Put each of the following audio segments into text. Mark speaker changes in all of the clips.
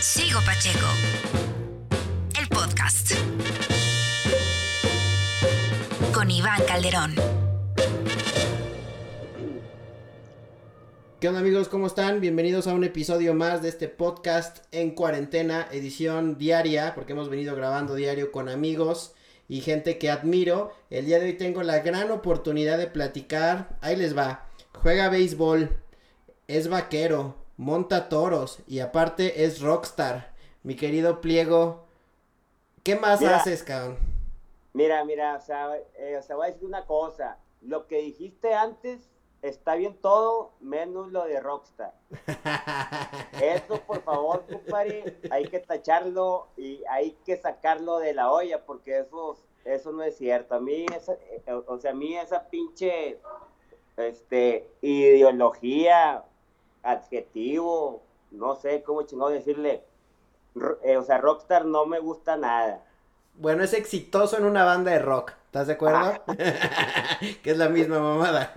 Speaker 1: Sigo Pacheco. El podcast. Con Iván Calderón.
Speaker 2: ¿Qué onda amigos? ¿Cómo están? Bienvenidos a un episodio más de este podcast en cuarentena, edición diaria, porque hemos venido grabando diario con amigos y gente que admiro. El día de hoy tengo la gran oportunidad de platicar. Ahí les va. Juega béisbol, es vaquero, monta toros y aparte es rockstar. Mi querido Pliego, ¿qué más
Speaker 3: Mira.
Speaker 2: haces, cabrón?
Speaker 3: Mira, mira, o sea, eh, o sea, voy a decir una cosa. Lo que dijiste antes está bien todo, menos lo de Rockstar. Eso, por favor, compadre, hay que tacharlo y hay que sacarlo de la olla porque eso, eso no es cierto. A mí, esa, eh, o sea, a mí esa pinche este, ideología, adjetivo, no sé cómo chingado decirle, eh, o sea, Rockstar no me gusta nada.
Speaker 2: Bueno, es exitoso en una banda de rock, ¿estás de acuerdo? que es la misma mamada.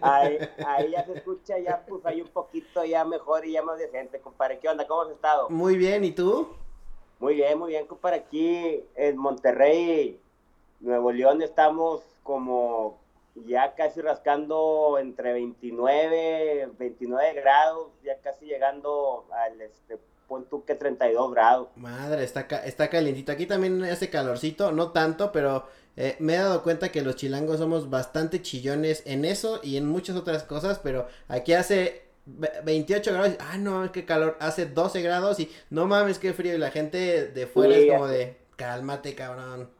Speaker 3: Ahí, ahí ya se escucha, ya pues hay un poquito ya mejor y ya más decente, compadre. ¿Qué onda? ¿Cómo has estado?
Speaker 2: Muy bien, ¿y tú?
Speaker 3: Muy bien, muy bien, compadre. Aquí en Monterrey, Nuevo León, estamos como ya casi rascando entre 29, 29 grados, ya casi llegando al, este, pon tú que 32 grados.
Speaker 2: Madre, está, ca- está calientito. Aquí también hace calorcito, no tanto, pero eh, me he dado cuenta que los chilangos somos bastante chillones en eso y en muchas otras cosas, pero aquí hace ve- 28 grados. Ah, no, qué calor. Hace 12 grados y no mames, qué frío. Y la gente de fuera
Speaker 3: Sí,
Speaker 2: es como de, cálmate, cabrón.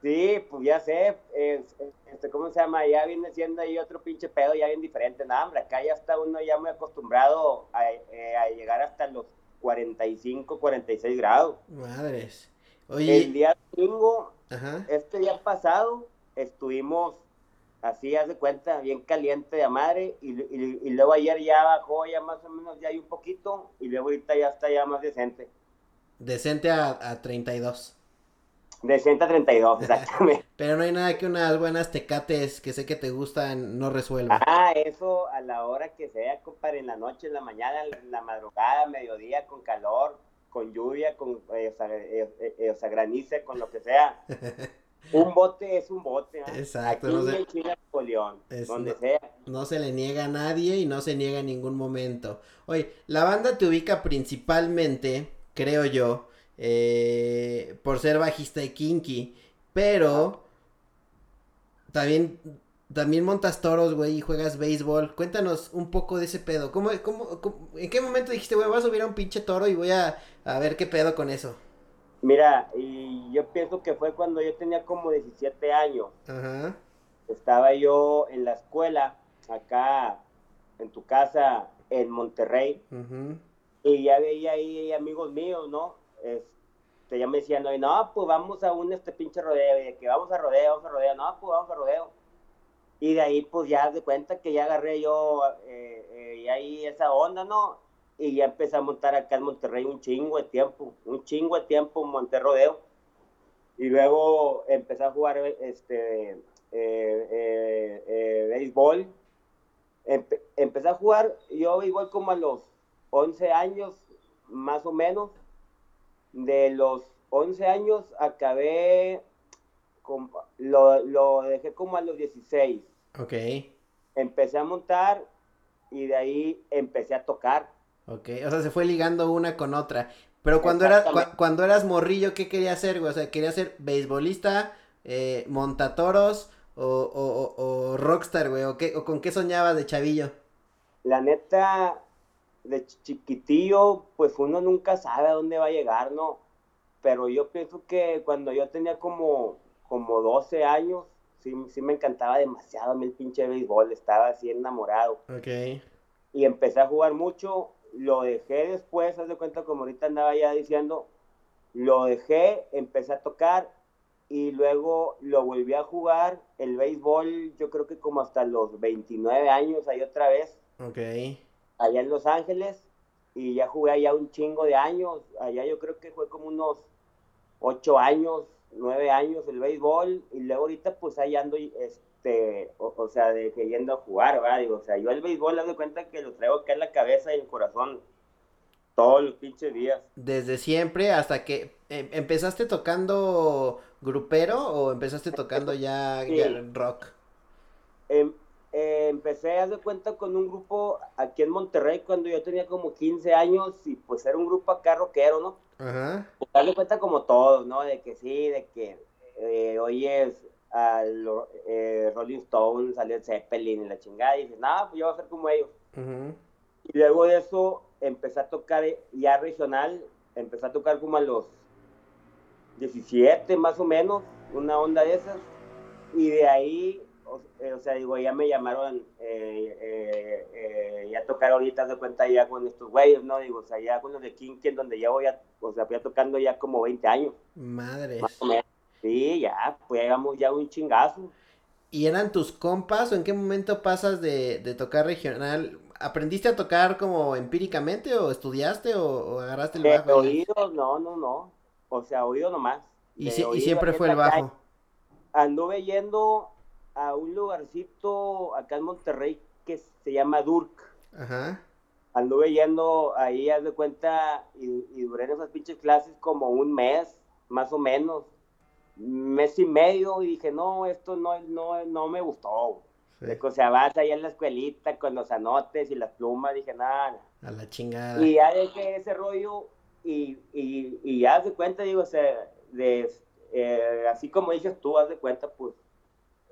Speaker 3: Sí, pues ya sé, es- este, ¿cómo se llama? Ya viene siendo ahí otro pinche pedo, ya bien diferente. Nada, hombre, acá ya está uno ya muy acostumbrado a, eh, a llegar hasta los 45, 46 grados.
Speaker 2: Madres.
Speaker 3: El
Speaker 2: Oye,
Speaker 3: día domingo,
Speaker 2: ajá.
Speaker 3: este día pasado, estuvimos así, haz de cuenta, bien caliente de madre, y, y- y luego ayer ya bajó ya más o menos, ya hay un poquito, y luego ahorita ya está ya más decente.
Speaker 2: Decente a, a 32.
Speaker 3: Decente a 32, exactamente.
Speaker 2: Pero no hay nada que unas buenas tecates que sé que te gustan no resuelvan.
Speaker 3: Ah, eso a la hora que sea, compadre, en la noche, en la mañana, en la madrugada, mediodía, con calor, con lluvia, con eh, o, sea, eh, eh, eh, o sea, granice, con lo que sea. Un bote es un bote.
Speaker 2: Exacto,
Speaker 3: Aquí
Speaker 2: no sé.
Speaker 3: en Chile, Nuevo León,
Speaker 2: Es-
Speaker 3: donde
Speaker 2: no-
Speaker 3: sea.
Speaker 2: No se le niega a nadie y no se niega en ningún momento. Oye, la banda te ubica principalmente, creo yo, eh, por ser bajista de Kinky, pero también, también montas toros, güey, y juegas béisbol. Cuéntanos un poco de ese pedo. ¿Cómo, cómo, cómo- en qué momento dijiste, güey, voy a subir a un pinche toro y voy a, a ver qué pedo con eso?
Speaker 3: Mira, y yo pienso que fue cuando yo tenía como 17 años.
Speaker 2: Ajá.
Speaker 3: Estaba yo en la escuela, acá en tu casa, en Monterrey. Y ya veía ahí amigos míos, ¿no? Este, ya me decían, no, pues vamos a un este pinche rodeo, y de que vamos a rodeo, vamos a rodeo, no, pues vamos a rodeo. Y de ahí, pues ya de cuenta que ya agarré yo eh, eh, y ahí esa onda, ¿no? Y ya empecé a montar acá en Monterrey un chingo de tiempo, un chingo de tiempo en Monterrodeo. Y luego empecé a jugar este, eh, eh, béisbol. Empe- empecé a jugar yo béisbol como a los 11 años, más o menos. De los 11 años acabé, con, lo, lo dejé como a los 16.
Speaker 2: Ok,
Speaker 3: Empecé a montar y de ahí empecé a tocar.
Speaker 2: ok. O sea, se fue ligando una con otra. Pero cuando cua- cuando eras morrillo, ¿qué querías hacer, güey? O sea, ¿querías ser beisbolista, eh, montatoros o, o, o- o rockstar, güey? ¿O, qué, ¿O con qué soñabas de chavillo?
Speaker 3: La neta, de ch- chiquitillo, pues uno nunca sabe a dónde va a llegar, ¿no? Pero yo pienso que cuando yo tenía como, como 12 años, sí, sí me encantaba demasiado a mí el pinche béisbol, estaba así enamorado.
Speaker 2: Ok.
Speaker 3: y empecé a jugar mucho, lo dejé después, haz de cuenta como ahorita andaba ya diciendo, lo dejé, empecé a tocar y luego lo volví a jugar, el béisbol yo creo que como hasta los 29 años ahí otra vez,
Speaker 2: Ok.
Speaker 3: Allá en Los Ángeles y ya jugué allá un chingo de años, allá yo creo que fue como unos 8 años, 9 años el béisbol y luego ahorita pues ahí ando este, o, o sea, de que yendo a jugar, ¿verdad? Digo, o sea, yo el béisbol, haz de cuenta que lo traigo acá en la cabeza y en el corazón todos los pinches días.
Speaker 2: Desde siempre hasta que em, empezaste tocando grupero o empezaste tocando ya,
Speaker 3: Sí.
Speaker 2: ya rock.
Speaker 3: Em, eh, empecé a dar cuenta con un grupo aquí en Monterrey cuando yo tenía como 15 años y pues era un grupo acá rockero, ¿no?
Speaker 2: Ajá.
Speaker 3: Pues, haz de cuenta como todos, ¿no? De que sí, de que eh, oyes a lo- eh, Rolling Stones, salió el Zeppelin y la chingada y dices, no, pues yo voy a ser como ellos.
Speaker 2: ujú.
Speaker 3: Y luego de eso empecé a tocar ya regional, empecé a tocar como a los 17 más o menos, una onda de esas. Y de ahí, o, eh, o sea, digo, ya me llamaron eh, eh, ya tocar ahorita, de cuenta ya con estos güeyes, ¿no? Digo, o sea, ya con los de Kinky, en donde ya voy a, o sea, voy a tocando ya como 20 años, menos. Sí, ya, pues llegamos ya un chingazo.
Speaker 2: ¿Y eran tus compas o en qué momento pasas de, de tocar regional? ¿Aprendiste a tocar como empíricamente o estudiaste o, o agarraste el
Speaker 3: De
Speaker 2: bajo?
Speaker 3: oído, no, no, no. O sea, oído nomás.
Speaker 2: Y,
Speaker 3: De
Speaker 2: siempre fue el
Speaker 3: acá
Speaker 2: bajo.
Speaker 3: anduve yendo a un lugarcito acá en Monterrey que se llama Durk.
Speaker 2: Ajá.
Speaker 3: Anduve yendo ahí, haz de cuenta, y, y duré en esas pinches clases como un mes, más o menos, mes y medio, y dije, no, esto no, no, no me gustó.
Speaker 2: Sí.
Speaker 3: O sea, vas ahí en la escuelita con los anotes y las plumas, dije, nada.
Speaker 2: A la chingada.
Speaker 3: Y ya dejé ese rollo y, y, y ya haz de cuenta, digo, o sea, de, eh, así como dices tú, haz de cuenta, pues,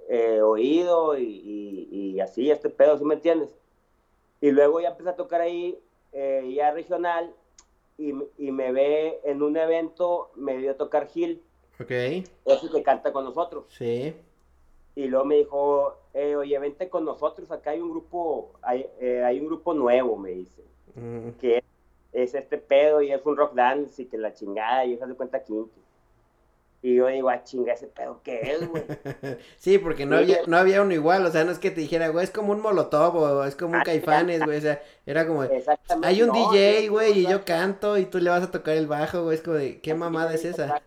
Speaker 3: eh, oído y, y, y así, este pedo, ¿sí me entiendes? Y luego ya empecé a tocar ahí, eh, ya regional, y, y me ve en un evento, me dio a tocar Gil,
Speaker 2: Ok.
Speaker 3: ese que canta con nosotros.
Speaker 2: Sí.
Speaker 3: Y luego me dijo, eh, oye, vente con nosotros, acá hay un grupo, hay, eh, hay un grupo nuevo, me dice
Speaker 2: Mm,
Speaker 3: que es este pedo y es un rock dance y que la chingada y eso se cuenta Kinky. Y yo digo, ah, chinga, ese pedo, ¿qué es, güey?
Speaker 2: Sí, porque no
Speaker 3: Sí.
Speaker 2: había, no había uno igual, o sea, no es que te dijera, güey, es como un molotov o es como un
Speaker 3: Ah,
Speaker 2: caifanes, güey, o sea, era como, hay un
Speaker 3: no,
Speaker 2: DJ,
Speaker 3: no,
Speaker 2: güey, y yo canto y tú le vas a tocar el bajo, güey, es como de, ¿qué mamada es esa?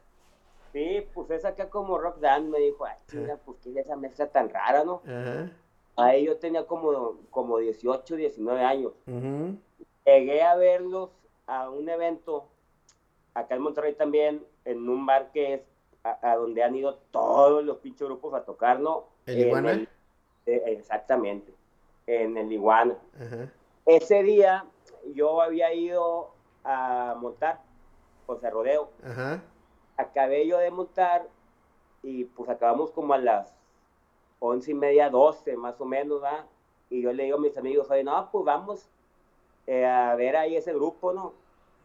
Speaker 3: Sí, pues es acá como rock dance, me dijo, ah, chinga, pues qué es esa mezcla tan rara, ¿no?
Speaker 2: Ajá.
Speaker 3: Ahí yo tenía como, como 18, 19 años.
Speaker 2: ujú,
Speaker 3: Llegué a verlos a un evento, acá en Monterrey también, en un bar que es a, a donde han ido todos los pinches grupos a tocar, ¿no?
Speaker 2: ¿El Iguana?
Speaker 3: el- eh, exactamente, en el Iguana.
Speaker 2: Ajá.
Speaker 3: Ese día yo había ido a montar, o sea, rodeo.
Speaker 2: Ajá.
Speaker 3: Acabé yo de montar y pues acabamos como a las once y media, doce más o menos, ¿va? Y yo le digo a mis amigos, oye, no, pues vamos eh, a ver ahí ese grupo, ¿no?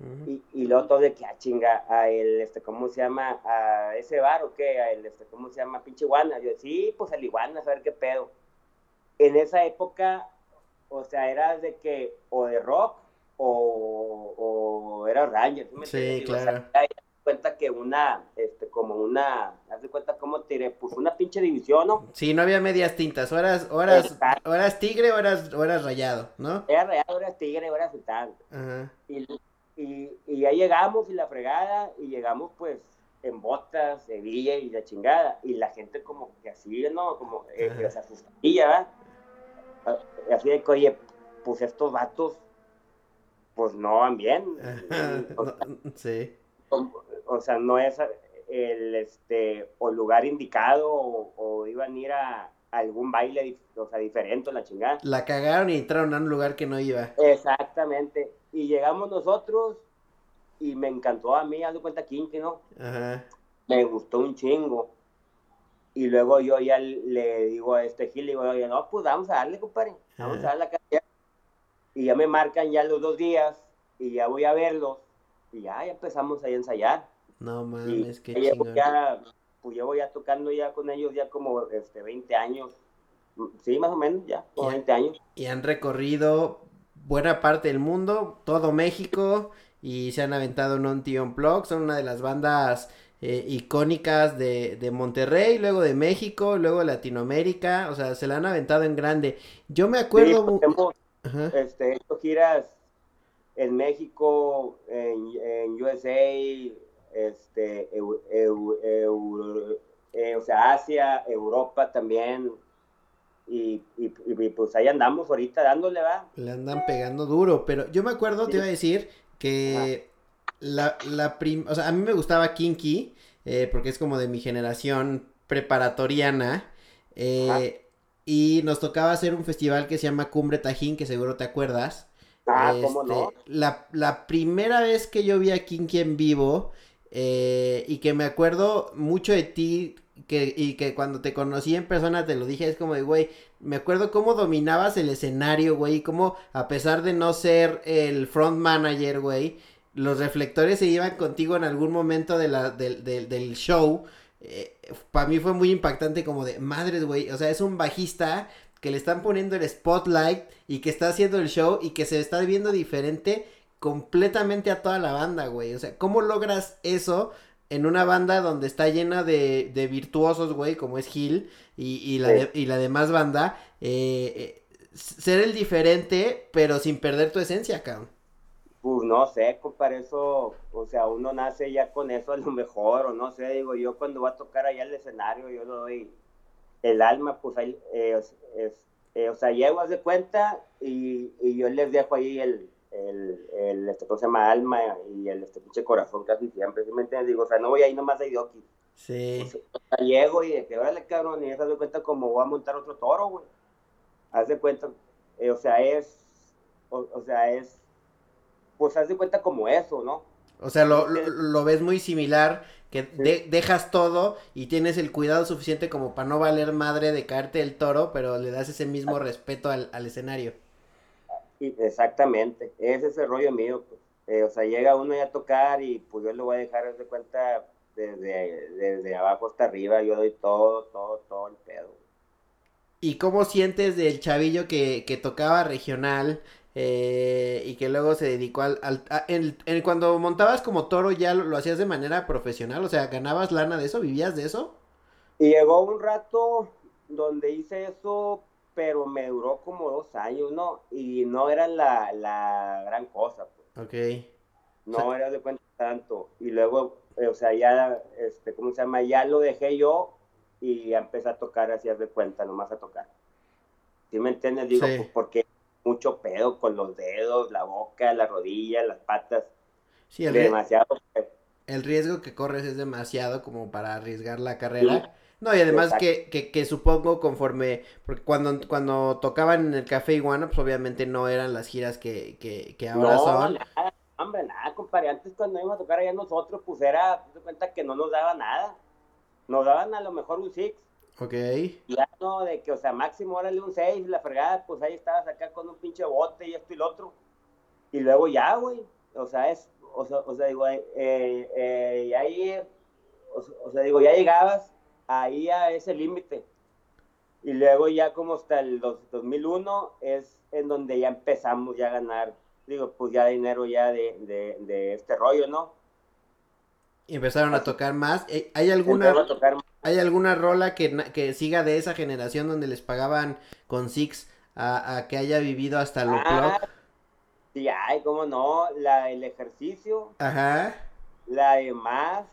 Speaker 2: Ujú.
Speaker 3: Y, y luego todo de que, ah, chinga, a el, este, ¿cómo se llama? A ese bar o qué, a el, este, ¿cómo se llama? Pinche iguana. Yo, sí, pues el iguana, a ver qué pedo. En esa época, o sea, era de que, o de rock, o, o era Ranger. ¿sí me
Speaker 2: Sí?
Speaker 3: Digo, o sea,
Speaker 2: claro.
Speaker 3: cuenta que una, este, como una, haz de cuenta cómo te diré, pues una pinche división, ¿no?
Speaker 2: Sí, no había medias tintas,
Speaker 3: Exacto.
Speaker 2: o eras tigre o eras, o eras rayado, ¿no?
Speaker 3: Era real, era tigre, era sultán.
Speaker 2: Ajá.
Speaker 3: Y, y, y ya llegamos y la fregada, y llegamos pues en botas, Sevilla y la chingada, y la gente como que así, ¿no? Como, eh, o sea, asustilla, ¿verdad? Ah, Así de que, oye, pues estos vatos, pues no van bien. O,
Speaker 2: No, sí.
Speaker 3: o sea, no es el, este, o lugar indicado, o, o iban a ir a, algún baile, o sea, diferente, la chingada.
Speaker 2: La cagaron y entraron a un lugar que no iba.
Speaker 3: Exactamente. Y llegamos nosotros y me encantó a mí, haz de cuenta Kinky, ¿no?
Speaker 2: Ajá.
Speaker 3: Me gustó un chingo. Y luego yo ya le digo a este Gil, le digo, oye, no, pues vamos a darle, compadre. Vamos a
Speaker 2: Ajá.
Speaker 3: darle la cantidad. Y ya me marcan ya los dos días y ya voy a verlos. Y ya, ya empezamos ahí a ensayar.
Speaker 2: No mames,
Speaker 3: llevo
Speaker 2: chingón.
Speaker 3: ya, pues llevo ya tocando ya con ellos ya como este, 20 años. Sí, más o menos, ya, como
Speaker 2: Ya.
Speaker 3: 20 años.
Speaker 2: Y han recorrido buena parte del mundo, todo México, y se han aventado un Ontion Plug, son una de las bandas eh, icónicas de, de Monterrey, luego de México, luego de Latinoamérica, o sea, se la han aventado en grande. Yo me
Speaker 3: Sí,
Speaker 2: acuerdo...
Speaker 3: pues, hemos, este, hecho giras en México, en, en USA, este, eu- eu- eu- eh, o sea, Asia, Europa también. Y, y, y, pues ahí andamos ahorita dándole, va.
Speaker 2: Le andan pegando duro, pero yo me acuerdo, te iba a decir, que la, la prim... O sea, a mí me gustaba Kinky, eh, porque es como de mi generación preparatoriana. Eh, y nos tocaba hacer un festival que se llama Cumbre Tajín, que seguro te acuerdas.
Speaker 3: Ah, ¿cómo no?
Speaker 2: Este, la, la primera vez que yo vi a Kinky en vivo, eh, y que me acuerdo mucho de ti, que, y que cuando te conocí en persona te lo dije, es como de, güey, me acuerdo cómo dominabas el escenario, güey, y cómo a pesar de no ser el front manager, güey, los reflectores se iban contigo en algún momento de la, del, show. Eh, para mí fue muy impactante como de, madres, güey, o sea, es un bajista que le están poniendo el spotlight y que está haciendo el show y que se está viendo diferente completamente a toda la banda, güey. O sea, ¿cómo logras eso en una banda donde está llena de, de virtuosos, güey, como es Gil y, y, la, de, y la demás banda? Eh, eh, ser el diferente, pero sin perder tu esencia, cabrón.
Speaker 3: Pues no sé, para eso, o sea, uno nace ya con eso a lo mejor, o no sé, digo, yo cuando va a tocar allá el escenario, yo le doy el alma, pues ahí, eh, es, eh, o sea, llego a de cuenta y, y, yo les dejo ahí el, el, el este, ¿cómo se llama? Alma y el este pinche corazón casi siempre, ¿sí me entiendes? Digo, o sea, no voy ahí nomás a Idoki.
Speaker 2: Sí.
Speaker 3: O sea, llego y de que, órale, cabrón, y se de cuenta como voy a montar otro toro, güey. Haz de cuenta, eh, o sea, es, o, o sea, es pues haz de cuenta como eso, ¿no?
Speaker 2: O sea, lo, lo, lo ves muy similar, que de, dejas todo y tienes el cuidado suficiente como para no valer madre de caerte el toro, pero le das ese mismo respeto al, al escenario.
Speaker 3: Y exactamente, ese es el rollo mío, pues. Eh, o sea, llega uno ya a tocar y pues yo lo voy a dejar, de cuenta, desde, desde abajo hasta arriba, yo doy todo, todo, todo el pedo.
Speaker 2: ¿Y cómo sientes del chavillo que, que tocaba regional, eh, y que luego se dedicó al... al a, en, en, cuando montabas como toro ya lo, lo, hacías de manera profesional, o sea, ¿ganabas lana de eso? ¿Vivías de eso?
Speaker 3: Y llegó un rato donde hice eso, pero me duró como dos años, ¿no? Y no era la, la gran cosa. Pues.
Speaker 2: Ok.
Speaker 3: No o sea, era de cuenta tanto. Y luego, eh, o sea, ya, este, ¿cómo se llama? Ya lo dejé yo y ya empecé a tocar así de cuenta, nomás a tocar. ¿Sí me entiendes? Digo,
Speaker 2: Sí.
Speaker 3: pues porque mucho pedo con los dedos, la boca, la rodilla, las patas.
Speaker 2: Sí, el,
Speaker 3: demasiado.
Speaker 2: el riesgo que corres es demasiado como para arriesgar la carrera. Sí. No, y además que, que, que, supongo conforme, porque cuando, cuando tocaban en el Café Iguana, pues obviamente no eran las giras que, que, que ahora
Speaker 3: no,
Speaker 2: son.
Speaker 3: Nada, hombre, nada, compadre. Antes cuando íbamos a tocar allá nosotros, pues era, te cuenta que no nos daba nada. Nos daban a lo mejor un six.
Speaker 2: Ok.
Speaker 3: Ya no, de que, o sea, máximo órale un 6, la fregada, pues ahí estabas acá con un pinche bote y esto y lo otro. Y luego ya, güey, o sea, es, o sea, o sea digo, eh, eh, y ahí, o, o, sea, digo, ya llegabas ahí a ese límite. Y luego ya como hasta el 2001 es en donde ya empezamos ya a ganar, digo, pues ya dinero ya de, de, de este rollo, ¿no?
Speaker 2: Y empezaron a tocar más. Eh, ¿Hay alguna,
Speaker 3: tocar.
Speaker 2: ¿hay alguna rola que, que siga de esa generación donde les pagaban con Six a, a que haya vivido hasta lo
Speaker 3: ah, Sí, ay, cómo no, la del ejercicio.
Speaker 2: Ajá.
Speaker 3: La de más,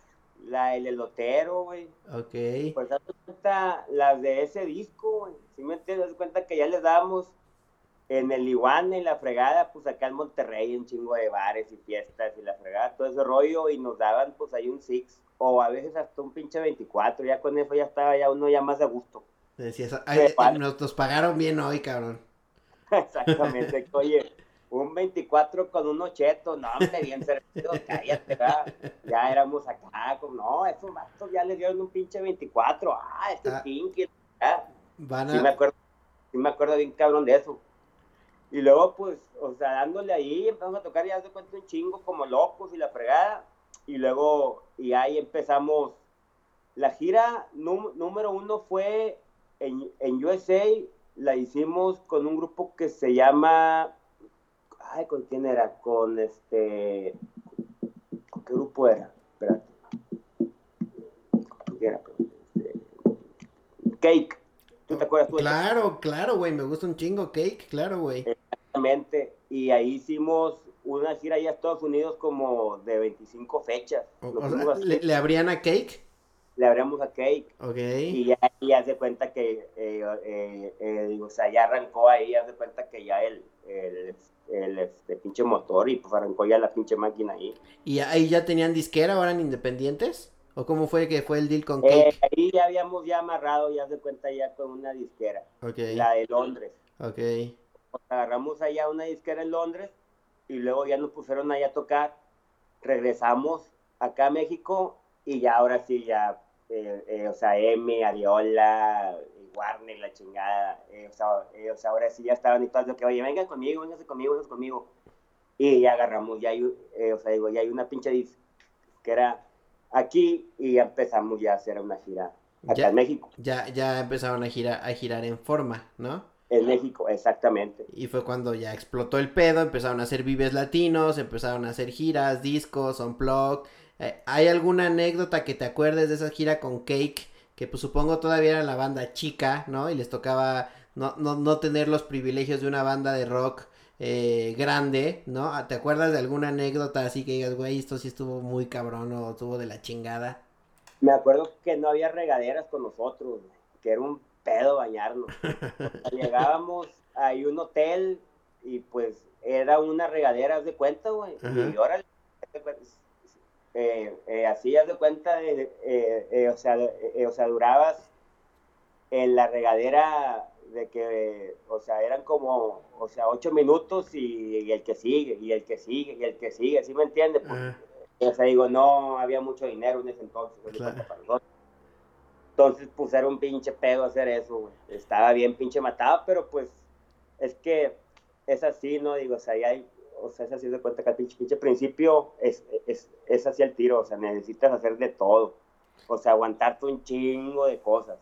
Speaker 3: la del elotero, güey.
Speaker 2: Ok.
Speaker 3: Pues das cuenta, las de ese disco, güey. Si me entiendes, das cuenta que ya les damos en el Iguana y la fregada, pues acá en Monterrey un chingo de bares y fiestas y la fregada, todo ese rollo, y nos daban pues ahí un six, o a veces hasta un pinche 24, ya con eso ya estaba ya uno ya más a gusto.
Speaker 2: Decías, ay, nos, nos pagaron bien hoy, cabrón.
Speaker 3: Exactamente, oye, un 24 con un ocheto, no, hombre, bien servido, cállate, ¿verdad? ya éramos acá, como, no, esos vatos ya les dieron un pinche 24, ah, este ah, pinky, ¿verdad?
Speaker 2: Van a...
Speaker 3: sí, me acuerdo, sí me acuerdo bien cabrón de eso. Y luego, pues, o sea, dándole ahí, empezamos a tocar ya de cuenta un chingo como locos y la fregada. Y luego, y ahí empezamos. La gira número uno fue en, en, USA, la hicimos con un grupo que se llama. Ay, ¿con quién era? Con este. ¿Con qué grupo era? Espérate. ¿Con quién era? Este, Cake. ¿Tú te acuerdas tú?
Speaker 2: Claro, claro, güey, me gusta un chingo Cake, claro, güey.
Speaker 3: Exactamente, y ahí hicimos una gira allá a Estados Unidos como de 25 fechas.
Speaker 2: O, o sea, ¿le, ¿le, abrían a Cake?
Speaker 3: Le abrimos a Cake.
Speaker 2: Ok.
Speaker 3: Y ya, y ya se cuenta que, eh, eh, eh, o sea, ya arrancó ahí, ya se cuenta que ya el, el, el, este, pinche motor y pues arrancó ya la pinche máquina ahí.
Speaker 2: ¿Y ahí ya tenían disquera o eran independientes? ¿O cómo fue que fue el deal con
Speaker 3: Eh,
Speaker 2: Cake?
Speaker 3: ahí ya habíamos ya amarrado, ya se cuenta ya con una disquera,
Speaker 2: ok.
Speaker 3: la de Londres.
Speaker 2: Ok.
Speaker 3: agarramos allá una disquera en Londres y luego ya nos pusieron allá a tocar. Regresamos acá a México y ya ahora sí, ya, eh, eh, o sea, Emi, Ariola, Warner, la chingada, eh, o, sea, eh, o sea, ahora sí ya estaban y todas de que, oye, vengan conmigo, vénganse conmigo, vénganse conmigo. Y ya agarramos, ya hay, eh, o sea, digo, ya hay una pinche disquera aquí y ya empezamos ya a hacer una gira acá
Speaker 2: Ya.
Speaker 3: en México.
Speaker 2: Ya, ya empezaron a girar, a girar en forma, ¿no?
Speaker 3: En México, exactamente.
Speaker 2: Y fue cuando ya explotó el pedo, empezaron a hacer vives latinos, empezaron a hacer giras, discos, unplug. Eh, ¿Hay alguna anécdota que te acuerdes de esa gira con Cake? Que pues supongo todavía era la banda chica, ¿no? Y les tocaba no, no, no tener los privilegios de una banda de rock eh, grande, ¿no? ¿Te acuerdas de alguna anécdota así que digas, güey, esto sí estuvo muy cabrón o estuvo de la chingada?
Speaker 3: Me acuerdo que no había regaderas con nosotros, que era un pedo bañarnos. Llegábamos a un hotel y pues era una regadera, haz de cuenta, güey. Y órale, haz de cuenta, eh, eh, así haz de cuenta, de, eh, o, sea, o sea, durabas en la regadera de que, o sea, eran como, o sea, ocho minutos y, y el que sigue, y el que sigue, y el que sigue, ¿sí me entiendes? Pues, o sea, digo, no había mucho dinero en ese entonces.
Speaker 2: Claro.
Speaker 3: Entonces, pues era un pinche pedo hacer eso, güey. Estaba bien pinche matado, pero pues es que es así, ¿no? Digo, o sea, ya hay, o sea, es así de cuenta que al pinche, pinche principio es, es, es así el tiro, o sea, necesitas hacer de todo. O sea, aguantarte un chingo de cosas.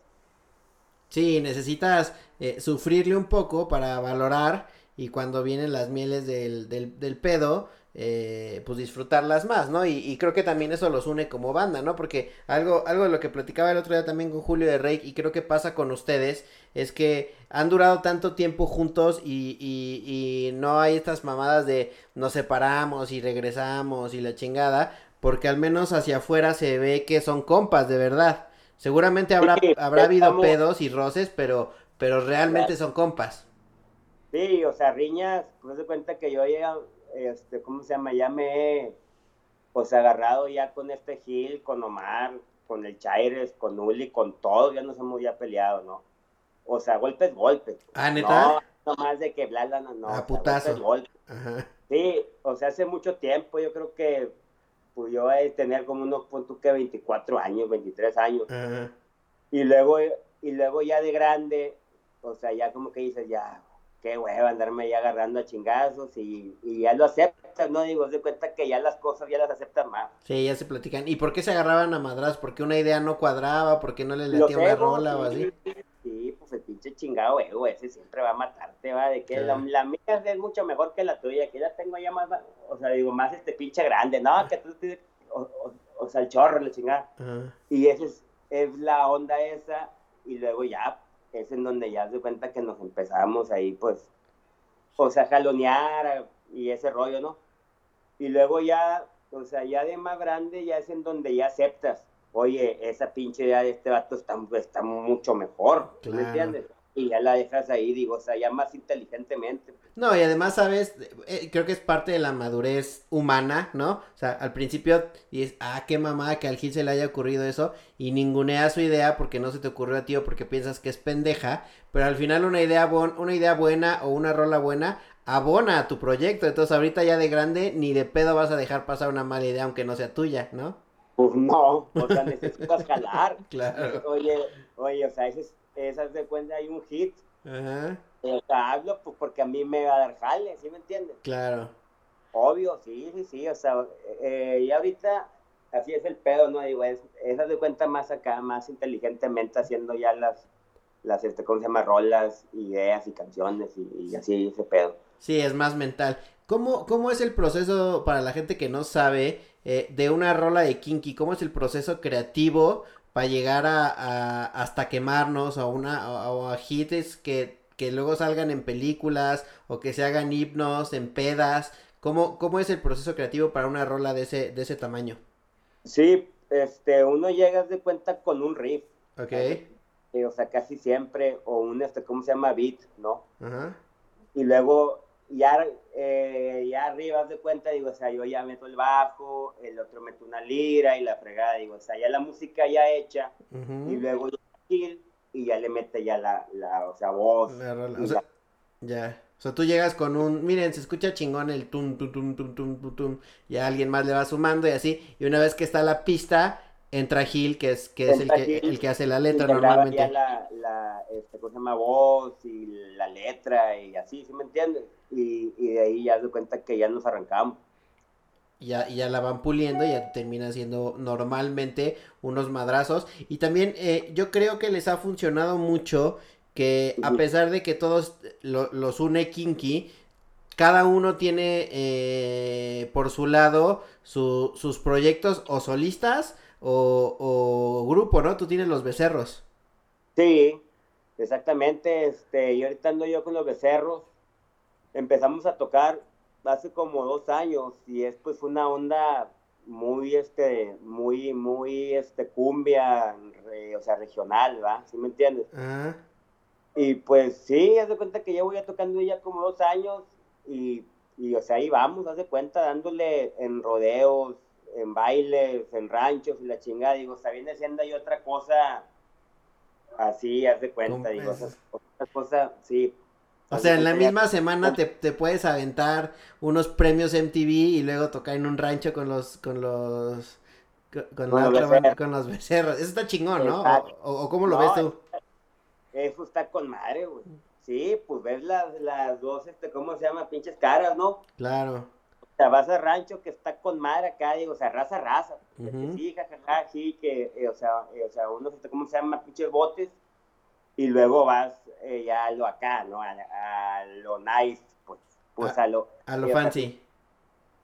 Speaker 2: Sí, necesitas eh, sufrirle un poco para valorar y cuando vienen las mieles del, del, del pedo, eh, pues disfrutarlas más, ¿no? Y, y creo que también eso los une como banda, ¿no? Porque algo, algo de lo que platicaba el otro día también con Julio de Rey y creo que pasa con ustedes es que han durado tanto tiempo juntos y, y, y no hay estas mamadas de nos separamos y regresamos y la chingada, porque al menos hacia afuera se ve que son compas de verdad. Seguramente habrá,
Speaker 3: Sí,
Speaker 2: habrá habido
Speaker 3: estamos-
Speaker 2: pedos y roces, pero, pero realmente son compas.
Speaker 3: Sí, o sea, riñas, pues de cuenta que yo ya, este, ¿cómo se llama? Ya me he, pues agarrado ya con este Gil, con Omar, con el Chaires, con Uli, con todos, ya nos hemos ya peleado, ¿no? O sea, golpes, golpes.
Speaker 2: Ah, ¿neta?
Speaker 3: No, no más de que bla, bla, no, no.
Speaker 2: Ah,
Speaker 3: o sea,
Speaker 2: putazo.
Speaker 3: golpes, golpes.
Speaker 2: Ajá.
Speaker 3: Sí, o sea, hace mucho tiempo, yo creo que, pues yo de tener como unos, pon tú que 24 años, 23 años.
Speaker 2: Ajá.
Speaker 3: Y luego, y luego ya de grande, o sea, ya como que dices, ya, qué hueva andarme ya agarrando a chingazos y, y ya lo aceptas, ¿no? Digo, de cuenta que ya las cosas ya las aceptas más.
Speaker 2: Sí, ya se platican. ¿Y por qué se agarraban a madras? ¿Porque una idea no cuadraba? ¿Porque no les
Speaker 3: Los
Speaker 2: latía una rola o
Speaker 3: sí,
Speaker 2: así?
Speaker 3: Sí, pues el pinche chingado ego ese siempre va a matarte, va, de que la, la mía es mucho mejor que la tuya, que ya tengo ya más, o sea, digo, más este pinche grande, no, que tú, o, o, o sea, el chorro, la chingada.
Speaker 2: Ajá.
Speaker 3: Y esa es, es la onda esa, y luego ya, es en donde ya se cuenta que nos empezamos ahí, pues, o sea, jalonear y ese rollo, ¿no? Y luego ya, o sea, ya de más grande, ya es en donde ya aceptas, oye, esa pinche idea de este vato está, está mucho mejor, ¿sí ¿me entiendes? Y ya la dejas ahí, digo, o sea, ya más inteligentemente.
Speaker 2: No, y además, ¿sabes? Eh, creo que es parte de la madurez humana, ¿no? O sea, al principio dices, ah, qué mamá que al Gil se le haya ocurrido eso y ningunea su idea porque no se te ocurrió a ti o porque piensas que es pendeja, pero al final una idea, bon- una idea buena o una rola buena abona a tu proyecto, entonces ahorita ya de grande ni de pedo vas a dejar pasar una mala idea aunque no sea tuya, ¿no?
Speaker 3: Pues no, o sea, necesitas jalar.
Speaker 2: Claro.
Speaker 3: Oye, oye, o sea, esas, esas de cuenta hay un hit,
Speaker 2: Ajá,
Speaker 3: O sea, hablo pues, porque a mí me va a dar jale, ¿sí me entiendes?
Speaker 2: claro.
Speaker 3: Obvio, sí, sí, sí, o sea, eh, y ahorita así es el pedo, ¿no? Digo, es, esas de cuenta más acá, más inteligentemente haciendo ya las, las este, ¿cómo se llama? Rolas, ideas y canciones y, y así ese pedo.
Speaker 2: Sí, es más mental. ¿Cómo, ¿Cómo es el proceso para la gente que no sabe eh, de una rola de Kinky? ¿Cómo es el proceso creativo para llegar a, a- hasta quemarnos o a una o, o a hits que, que luego salgan en películas o que se hagan himnos en pedas? ¿Cómo, cómo es el proceso creativo para una rola de ese, de ese tamaño?
Speaker 3: Sí, este, uno llega de cuenta con un riff,
Speaker 2: Ok.
Speaker 3: eh, o sea, casi siempre, o un, este, ¿cómo se llama? Beat, ¿no?
Speaker 2: Ajá.
Speaker 3: Y luego, ya, eh, ya arriba, de cuenta, digo, o sea, yo ya meto el bajo, el otro meto una lira y la fregada, digo, o sea, ya la música ya hecha, y luego y ya le mete ya la, la o sea, voz.
Speaker 2: La o sea,
Speaker 3: la-
Speaker 2: Ya. O sea, tú llegas con un, miren, se escucha chingón el tum, tum, tum, tum, tum, tum, tum, y a alguien más le va sumando y así, y una vez que está la pista, entra Gil, que es, que es el que,
Speaker 3: Gil,
Speaker 2: el que hace la letra normalmente.
Speaker 3: ya la, la, este, ¿cómo se llama? Voz y la letra y así, ¿sí me entiendes? Y, y de ahí ya de cuenta que ya nos arrancamos.
Speaker 2: Ya, ya la van puliendo y ya termina siendo normalmente unos madrazos. Y también eh, yo creo que les ha funcionado mucho que a pesar de que todos lo- los une Kinky, cada uno tiene eh, por su lado su- sus proyectos o solistas o, o grupo, ¿no? Tú tienes los becerros.
Speaker 3: Sí, exactamente. Este, y ahorita ando yo con los becerros. Empezamos a tocar hace como dos años y es pues una onda muy, este, muy, muy, este, cumbia, re- o sea, regional, ¿va? ¿Sí me entiendes?
Speaker 2: Ah,
Speaker 3: Y pues sí, haz de cuenta que ya voy a tocando ya como dos años y, y o sea, ahí vamos, haz de cuenta, dándole en rodeos, en bailes, en ranchos y la chingada, digo, o sea, viene siendo ahí otra cosa así, haz de cuenta, digo,
Speaker 2: esas.
Speaker 3: otra cosa, sí.
Speaker 2: O sea, en la misma semana te, te puedes aventar unos premios MTV y luego tocar en un rancho con los, con los, con, con la otra con los becerros. Eso está chingón, ¿no? O, cómo lo
Speaker 3: No,
Speaker 2: ves tú?
Speaker 3: Eso está con madre, güey. Sí, pues ves las, las dos, este, ¿cómo se llama? Pinches caras, ¿no?
Speaker 2: Claro.
Speaker 3: O sea, vas al rancho que está con madre acá, digo, o sea, raza, raza. que
Speaker 2: Ujú.
Speaker 3: Sí, jajaja, sí, que, eh, o sea, eh, o sea, unos, ¿cómo se llama? Pinches botes. Y luego vas eh, ya a lo acá, ¿no? A, a lo nice, pues, pues a lo...
Speaker 2: A lo
Speaker 3: eh,
Speaker 2: fancy.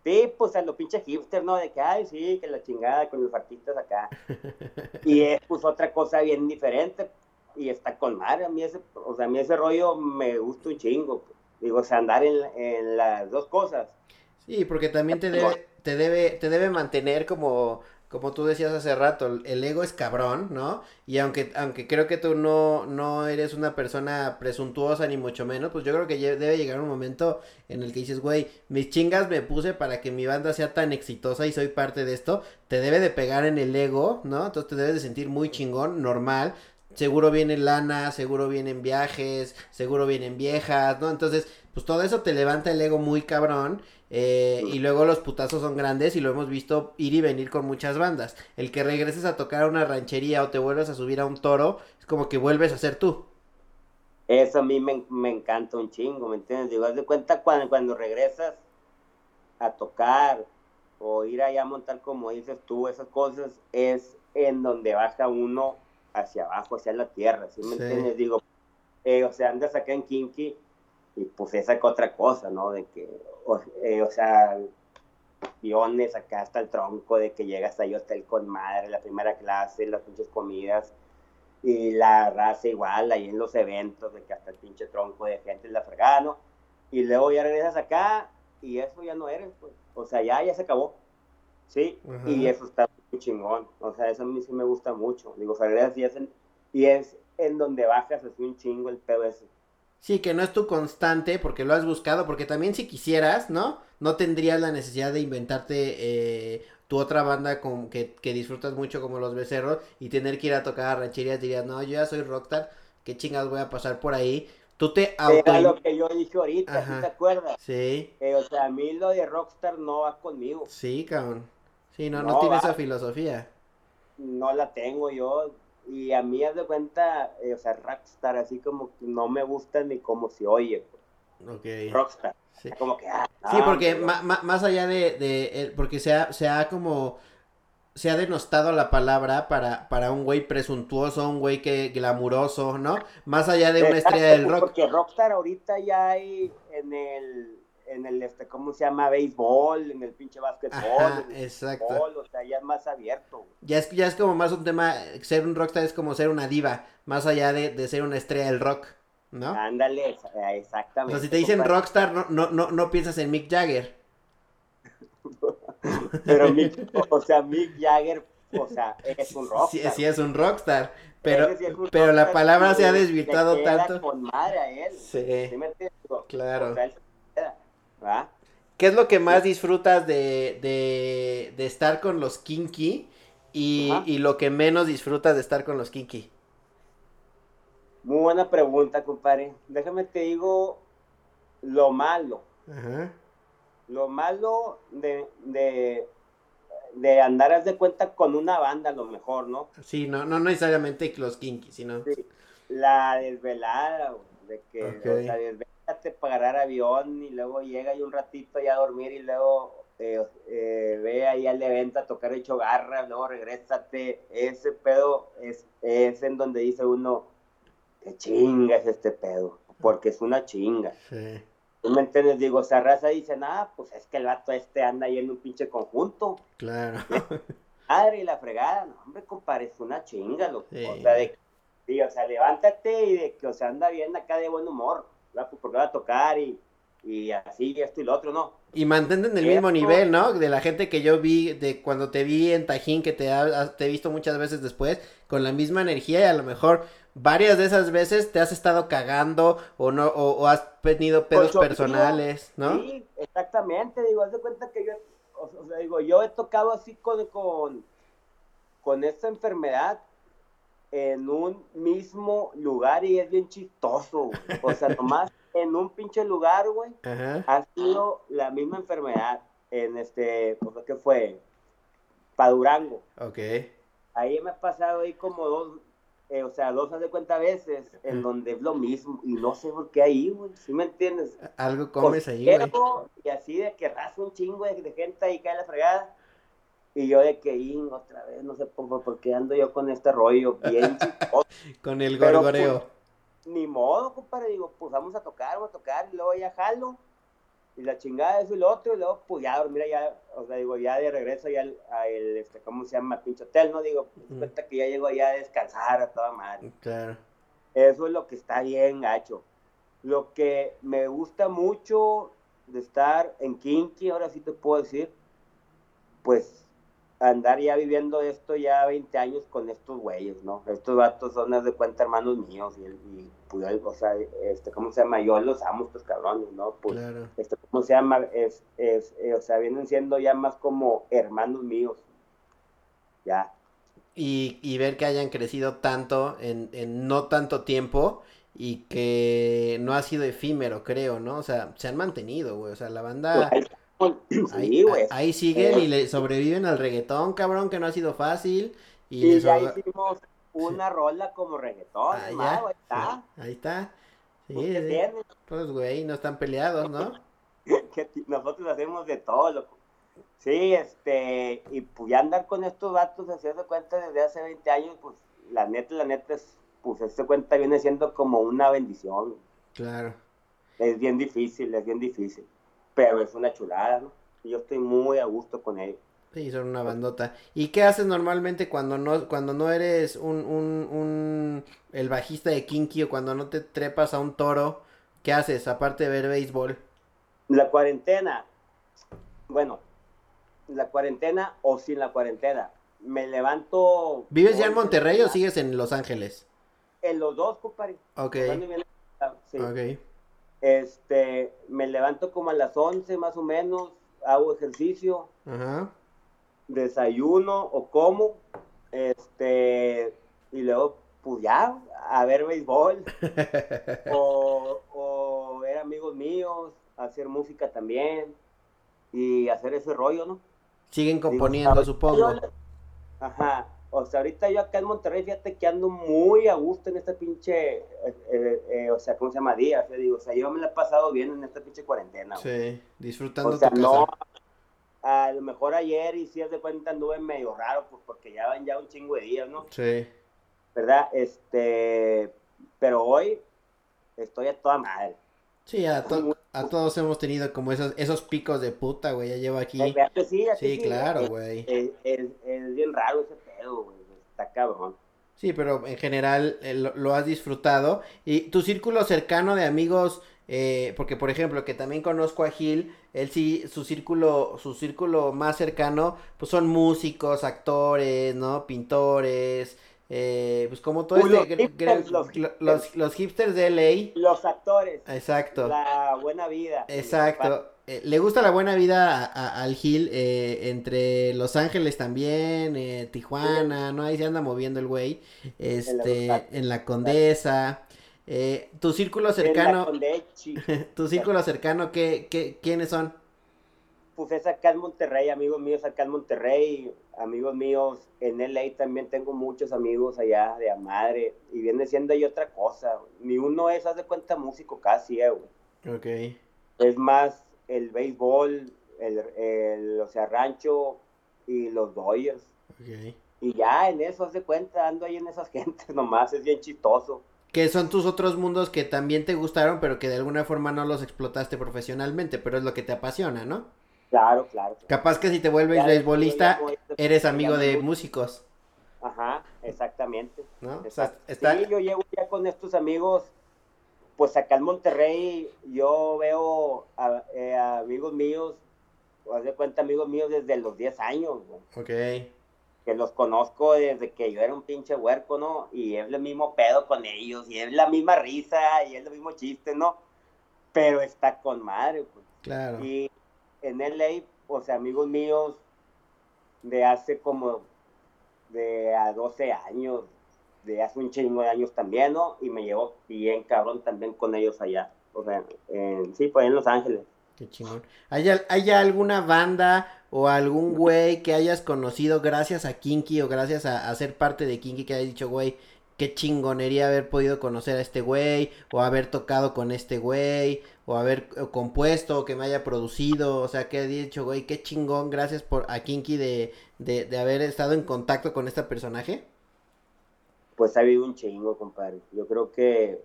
Speaker 3: Sí, pues a lo pinche hipster, ¿no? De que, ay, sí, que la chingada con los artistas acá. y es, pues, otra cosa bien diferente. Y está con madre. A mí ese, o sea, a mí ese rollo me gusta un chingo. pues. Digo, o sea, andar en, en las dos cosas.
Speaker 2: Sí, porque también te debe, te debe, te debe mantener como, como tú decías hace rato, el ego es cabrón, ¿no? Y aunque, aunque creo que tú no, no eres una persona presuntuosa ni mucho menos, pues yo creo que debe llegar un momento en el que dices, güey, mis chingas me puse para que mi banda sea tan exitosa y soy parte de esto, te debe de pegar en el ego, ¿no? Entonces te debes de sentir muy chingón, normal. Seguro vienen lana, seguro vienen viajes, seguro vienen viejas, ¿no? Entonces, pues todo eso te levanta el ego muy cabrón. Eh, y luego los putazos son grandes y lo hemos visto ir y venir con muchas bandas. El que regreses a tocar a una ranchería o te vuelves a subir a un toro, es como que vuelves a ser tú.
Speaker 3: Eso a mí me, me encanta un chingo, ¿me entiendes? Digo, haz de cuenta cuando, cuando regresas a tocar o ir allá a montar, como dices tú, esas cosas, es en donde baja uno hacia abajo, hacia la tierra, ¿sí me
Speaker 2: Sí.
Speaker 3: entiendes? Digo, eh, o sea, andas acá en Kinky y pues esa es otra cosa, ¿no? De que, o, eh, o sea, piones acá hasta el tronco, de que llegas ahí hotel con madre, la primera clase, las pinches comidas, y la raza igual, ahí en los eventos, de que hasta el pinche tronco de gente la fregada, ¿no? Y luego ya regresas acá y eso ya no eres, pues. O sea, ya, ya se acabó. Sí,
Speaker 2: Ajá.
Speaker 3: y eso está muy chingón. O sea, eso a mí sí me gusta mucho. Digo, o sea, regresas y es en, y es en donde bajas así un chingo el pedo ese.
Speaker 2: Sí, que no es tu constante porque lo has buscado, porque también si quisieras, ¿no? No tendrías la necesidad de inventarte eh, tu otra banda con, que, que disfrutas mucho como Los Becerros y tener que ir a tocar a rancherías, dirías, no, yo ya soy rockstar, qué chingados voy a pasar por ahí. Tú te auto...
Speaker 3: Era lo que yo dije ahorita, ¿sí te acuerdas?
Speaker 2: Sí,
Speaker 3: Eh, o sea, a mí lo de Rockstar no va conmigo.
Speaker 2: sí, cabrón. Sí, no, no,
Speaker 3: No,
Speaker 2: tiene
Speaker 3: va.
Speaker 2: esa filosofía.
Speaker 3: no la tengo yo. Y a mí, haz de cuenta, eh, o sea, Rockstar, así como que no me gusta ni como se oye. pues. Rockstar.
Speaker 2: Sí.
Speaker 3: Como que, ah,
Speaker 2: Sí,
Speaker 3: no,
Speaker 2: porque ma- ma- más allá de, de el- porque se ha, se ha como, se ha denostado la palabra para, para un güey presuntuoso, un güey que glamuroso, ¿no? Más allá de una estrella del rock.
Speaker 3: Porque Rockstar ahorita ya hay en el, en el, este, ¿cómo se llama? Béisbol, en el pinche básquetbol, en el
Speaker 2: exacto.
Speaker 3: fútbol, o sea, ya es más abierto. güey.
Speaker 2: Ya es, ya es como más un tema, ser un rockstar es como ser una diva, más allá de, de ser una estrella del rock, ¿no?
Speaker 3: Ándale,
Speaker 2: O
Speaker 3: exactamente.
Speaker 2: sea, si te dicen rockstar, no, no, no, no piensas en Mick Jagger.
Speaker 3: Pero Mick, o sea, Mick Jagger o sea, es un rockstar.
Speaker 2: Sí, sí es un rockstar, pero,
Speaker 3: sí un
Speaker 2: pero la palabra se ha desvirtuado tanto.
Speaker 3: con madre a él.
Speaker 2: Sí. Claro.
Speaker 3: o sea, él se queda, ¿verdad?
Speaker 2: ¿Qué es lo que más disfrutas de, de, de estar con los kinky y, y lo que menos disfrutas de estar con los kinky?
Speaker 3: Muy buena pregunta, compadre. Déjame te digo lo malo.
Speaker 2: Ajá.
Speaker 3: Lo malo de, de, de andar, de cuenta, con una banda, a lo mejor, ¿no?
Speaker 2: Sí, no, no necesariamente los kinky, sino...
Speaker 3: Sí. La desvelada, de que,
Speaker 2: Ok.
Speaker 3: o sea, desvelate para agarrar avión y luego llega y un ratito ya a dormir y luego eh, eh, ve ahí al evento a tocar hecho garra, luego regrésate. Ese pedo es, es en donde dice uno, qué chinga es este pedo, porque es una chinga.
Speaker 2: Sí.
Speaker 3: ¿Tú me entiendes? Digo, esa raza dice, ah, pues es que el vato este anda ahí en un pinche conjunto.
Speaker 2: Claro.
Speaker 3: Madre y la fregada, no, hombre, compadre, es una chinga, loco.
Speaker 2: Sí.
Speaker 3: O sea, de sí, o sea, levántate y de que, o sea, anda bien acá de buen humor, ¿verdad? Pues porque va a tocar y, y así, esto y lo otro, ¿no?
Speaker 2: Y mantente en el mismo nivel, ¿no? De la gente que yo vi, de cuando te vi en Tajín, que te, ha- te he visto muchas veces después, con la misma energía y a lo mejor varias de esas veces te has estado cagando o no, o, o has tenido pedos personales, ¿no?
Speaker 3: Sí, exactamente, digo, haz de cuenta que yo, o, o sea, digo, yo he tocado así con, con, con esta enfermedad en un mismo lugar y es bien chistoso, güey. o sea, nomás en un pinche lugar, güey,
Speaker 2: Ajá.
Speaker 3: ha sido la misma enfermedad en este, pues, ¿qué fue? Padurango.
Speaker 2: Ok.
Speaker 3: Ahí me ha pasado ahí como dos, eh, o sea, dos haz de cuenta veces en donde es lo mismo y no sé por qué ahí, güey, ¿sí me entiendes?
Speaker 2: Algo comes ahí, güey.
Speaker 3: Y así de que raza un chingo de, de gente ahí cae la fregada. Y yo de que, "Ing, otra vez, no sé por, qué ando yo con este rollo bien chistoso.
Speaker 2: Con el
Speaker 3: Pero,
Speaker 2: gorgoreo.
Speaker 3: Ni modo, compadre, digo, pues vamos a tocar, vamos a tocar, y luego ya jalo. Y la chingada, eso y lo otro, y luego, pues ya dormir allá, o sea, digo, ya de regreso ya al, a el, este, ¿cómo se llama? Pinche hotel, ¿no? Digo, pues, cuenta que ya llego allá a descansar a toda madre.
Speaker 2: Claro.
Speaker 3: Eso es lo que está bien gacho. Lo que me gusta mucho de estar en Kinky, ahora sí te puedo decir, pues andar ya viviendo esto ya 20 años con estos güeyes, ¿no? Estos vatos son, de cuenta, hermanos míos, y, y pues, o sea, este, ¿cómo se llama? Yo los amo, estos cabrones, ¿no? Pues,
Speaker 2: Claro.
Speaker 3: este, ¿cómo se llama? Es, es, eh, o sea, vienen siendo ya más como hermanos míos. Ya.
Speaker 2: Y, y ver que hayan crecido tanto en, en no tanto tiempo y que no ha sido efímero, creo, ¿no? O sea, se han mantenido, güey. O sea, la banda
Speaker 3: Pues,
Speaker 2: ahí,
Speaker 3: sí, güey.
Speaker 2: ahí siguen y le sobreviven al reggaetón, cabrón, que no ha sido fácil. Y
Speaker 3: Y
Speaker 2: les
Speaker 3: ya hicimos una rola como reggaetón,
Speaker 2: Ah,
Speaker 3: ahí está.
Speaker 2: Ahí está. Sí,
Speaker 3: Pues, ¿qué
Speaker 2: sí. Pues, güey, no están peleados, ¿no?
Speaker 3: Que nosotros hacemos de todo, loco. Sí, este, y pues ya andar con estos vatos, haciendo cuenta desde hace 20 años, pues la neta, la neta es, pues este cuenta viene siendo como una bendición.
Speaker 2: Claro.
Speaker 3: Es bien difícil, es bien difícil, pero es una chulada, ¿no? Y yo estoy muy a gusto con ellos.
Speaker 2: Sí, son una bandota. ¿Y qué haces normalmente cuando no, cuando no eres un, un, un, el bajista de Kinky o cuando no te trepas a un toro? ¿Qué haces aparte de ver béisbol?
Speaker 3: La cuarentena, bueno, la cuarentena o sin la cuarentena, me levanto...
Speaker 2: ¿Vives ya en Monterrey o sigues en Los Ángeles?
Speaker 3: En los dos, compadre.
Speaker 2: Ok,
Speaker 3: sí.
Speaker 2: ok.
Speaker 3: Este, me levanto como a las 11 más o menos, hago ejercicio,
Speaker 2: Ajá.
Speaker 3: desayuno o como, este, y luego, pues ya, a ver béisbol, o, o ver amigos míos, hacer música también, y hacer ese rollo, ¿no?
Speaker 2: Siguen componiendo,
Speaker 3: ahorita
Speaker 2: supongo.
Speaker 3: Ajá. O sea, ahorita yo acá en Monterrey, fíjate que ando muy a gusto en esta pinche, eh, eh, eh, o sea, ¿cómo se llama? Día. O sea, digo, o sea, yo me la he pasado bien en esta pinche cuarentena. güey.
Speaker 2: Sí, disfrutando
Speaker 3: o sea,
Speaker 2: tu
Speaker 3: no,
Speaker 2: casa.
Speaker 3: a lo mejor ayer y si es de cuenta anduve medio raro, pues porque ya van ya un chingo de días, ¿no?
Speaker 2: Sí.
Speaker 3: ¿Verdad? Este, pero hoy estoy a toda madre.
Speaker 2: Sí, a, to- a todos hemos tenido como esos, esos picos de puta, güey. Ya llevo aquí.
Speaker 3: Eh, ¿verdad que sí, ¿verdad que
Speaker 2: Sí, claro, güey.
Speaker 3: Es, es- es bien raro ese Está cabrón.
Speaker 2: Sí, pero en general eh, lo, lo has disfrutado. ¿Y tu círculo cercano de amigos eh, porque por ejemplo, que también conozco a Gil, él sí, su círculo, su círculo más cercano, pues son músicos, actores, ¿no? Pintores, eh, pues como todo este,
Speaker 3: los hipsters, los
Speaker 2: lo- los, los hipsters de LA,
Speaker 3: Los actores,
Speaker 2: exacto.
Speaker 3: la buena vida.
Speaker 2: Exacto. Eh, le gusta la buena vida a- a- al Gil eh, entre Los Ángeles también, eh, Tijuana, ¿no? Ahí se anda moviendo el güey. Este,
Speaker 3: Los
Speaker 2: en la Condesa. Eh, tu círculo
Speaker 3: En la
Speaker 2: cercano, tu círculo cercano, ¿qué, qué, quiénes son?
Speaker 3: Pues es acá en Monterrey, amigos míos acá en Monterrey, amigos míos en LA también tengo muchos amigos allá de a madre y viene siendo ahí otra cosa. Ni uno es, haz de cuenta, músico casi, eh, güey.
Speaker 2: Ok.
Speaker 3: Es más el béisbol, el, el, o sea, rancho y los Dodgers.
Speaker 2: ok.
Speaker 3: Y ya en eso, haz de cuenta, ando ahí en esas gentes nomás, es bien chistoso.
Speaker 2: Que son tus otros mundos que también te gustaron, pero que de alguna forma no los explotaste profesionalmente, pero es lo que te apasiona, ¿no?
Speaker 3: Claro, claro.
Speaker 2: Capaz que si te vuelves
Speaker 3: Ya
Speaker 2: beisbolista, eres amigo de músicos,
Speaker 3: Ajá, exactamente.
Speaker 2: ¿no? O sea, está...
Speaker 3: Sí, yo llevo ya con estos amigos, pues acá en Monterrey, yo veo a, eh, amigos míos, o haz de cuenta amigos míos desde los 10 años, güey,
Speaker 2: Ok.
Speaker 3: que los conozco desde que yo era un pinche huerco, ¿no? Y es el mismo pedo con ellos, y es la misma risa, y es el mismo chiste, ¿no? Pero está con madre, pues.
Speaker 2: Claro.
Speaker 3: Y en LA, o sea, amigos míos de hace como de a 12 años, de hace un chingo de años también, ¿no? Y me llevo bien cabrón también con ellos allá. O sea, en, sí, pues en Los Ángeles.
Speaker 2: Qué chingón. ¿Hay, al- hay alguna banda o algún güey que hayas conocido gracias a Kinky o gracias a, a ser parte de Kinky que haya dicho, güey, qué chingonería haber podido conocer a este güey o haber tocado con este güey o haber eh, compuesto o que me haya producido? O sea, que haya dicho, güey, qué chingón, gracias por a Kinky de, de, de haber estado en contacto con este personaje.
Speaker 3: Pues ha habido un chingo, compadre. Yo creo que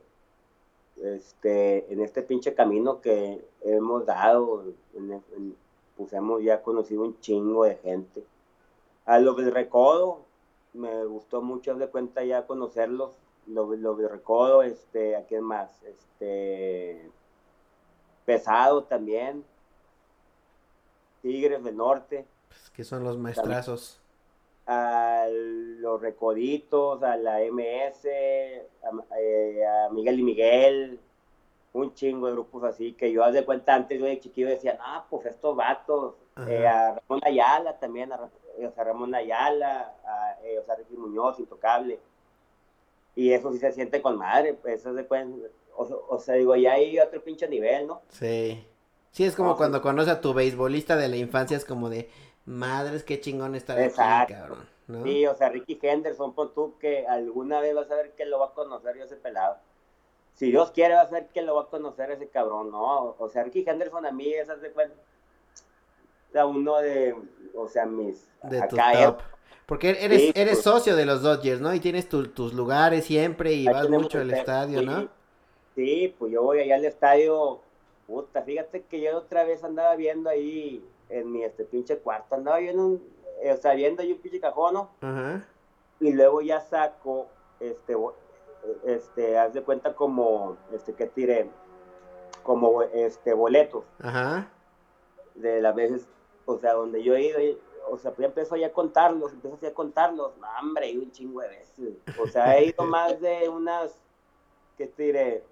Speaker 3: este, en este pinche camino que hemos dado, en- pues hemos ya conocido un chingo de gente. A los del Recodo, me gustó mucho de cuenta ya conocerlos. Los, los del Recodo, este, ¿a quién más? Este, Pesado también. Tigres del Norte
Speaker 2: Pues, que son los maestrazos.
Speaker 3: a los Recoditos, a la MS, a, eh, a Miguel y Miguel, un chingo de grupos así, que yo haz de cuenta antes yo de chiquillo decía, ah, pues estos vatos. Eh, a Ramón Ayala también, a, Ra- eh, o sea, Ramón Ayala, a, eh, o sea, Ricky Muñoz, Intocable, y eso sí se siente con madre, pues eso de cuenta, o, o sea, digo, ya hay otro pinche nivel, ¿no?
Speaker 2: Sí. Sí, es como
Speaker 3: sí.
Speaker 2: cuando conoces a tu beisbolista de la infancia, es como de, madres, qué chingón estar aquí, cabrón, ¿no?
Speaker 3: Sí, o sea, Ricky Henderson, pon tú que alguna vez vas a ver que lo va a conocer yo ese pelado. Si Dios quiere, vas a ver que lo va a conocer ese cabrón, ¿no? O sea, Ricky Henderson a mí, esas de cuenta, era uno de, o sea, mis,
Speaker 2: De
Speaker 3: acá,
Speaker 2: top. Porque eres,
Speaker 3: Sí,
Speaker 2: eres
Speaker 3: pues.
Speaker 2: socio de los Dodgers, ¿no? Y tienes tu- tus lugares siempre y vas mucho al estadio,
Speaker 3: sí,
Speaker 2: ¿no?
Speaker 3: Sí, pues yo voy allá al estadio, puta, fíjate que yo otra vez andaba viendo ahí en mi este pinche cuarto, andaba viendo un, o sea, viendo ahí un pinche cajón, ¿no?
Speaker 2: Ajá.
Speaker 3: y luego ya saco, este, este, haz de cuenta como, este, que tiré, como, este, boletos
Speaker 2: Ajá.
Speaker 3: de las veces, o sea, donde yo he ido, o sea, pues ya empezó ya a contarlos, empezó así a contarlos, no, hombre, un chingo de veces, o sea, he ido más de unas, que tiré,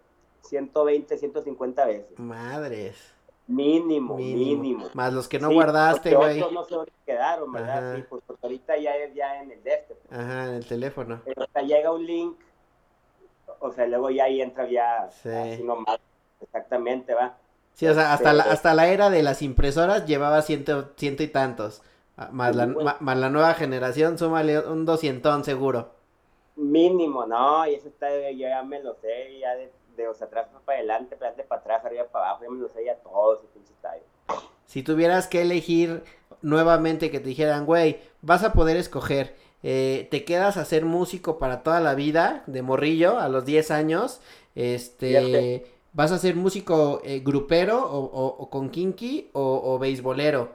Speaker 3: 120, 150 veces,
Speaker 2: Madres.
Speaker 3: mínimo,
Speaker 2: Mínimo.
Speaker 3: mínimo.
Speaker 2: Más los que no
Speaker 3: Sí,
Speaker 2: guardaste, güey.
Speaker 3: no se dónde quedaron, ¿verdad?
Speaker 2: Ajá.
Speaker 3: Sí, pues porque ahorita ya es ya en el de este, pues.
Speaker 2: Ajá, en el teléfono.
Speaker 3: o sea, llega un link, o sea, luego ya ahí entra ya
Speaker 2: Sí.
Speaker 3: así nomás, exactamente, va.
Speaker 2: Sí, o sea, hasta la, hasta la era de las impresoras llevaba ciento, ciento y tantos. Ah, Más la, ma- más la nueva generación, súmale un doscientón seguro.
Speaker 3: Mínimo, no, y eso está, yo ya me lo sé, ya de, de o sea, atrás para adelante, para adelante, para atrás, arriba para abajo, ya me lo sé ya todo.
Speaker 2: Si tuvieras que elegir nuevamente que te dijeran, güey, vas a poder escoger, eh, te quedas a ser músico para toda la vida, de morrillo, a los 10 años, este,
Speaker 3: Fíjate.
Speaker 2: Vas a ser músico eh, grupero o, o- o con kinky o, o beisbolero,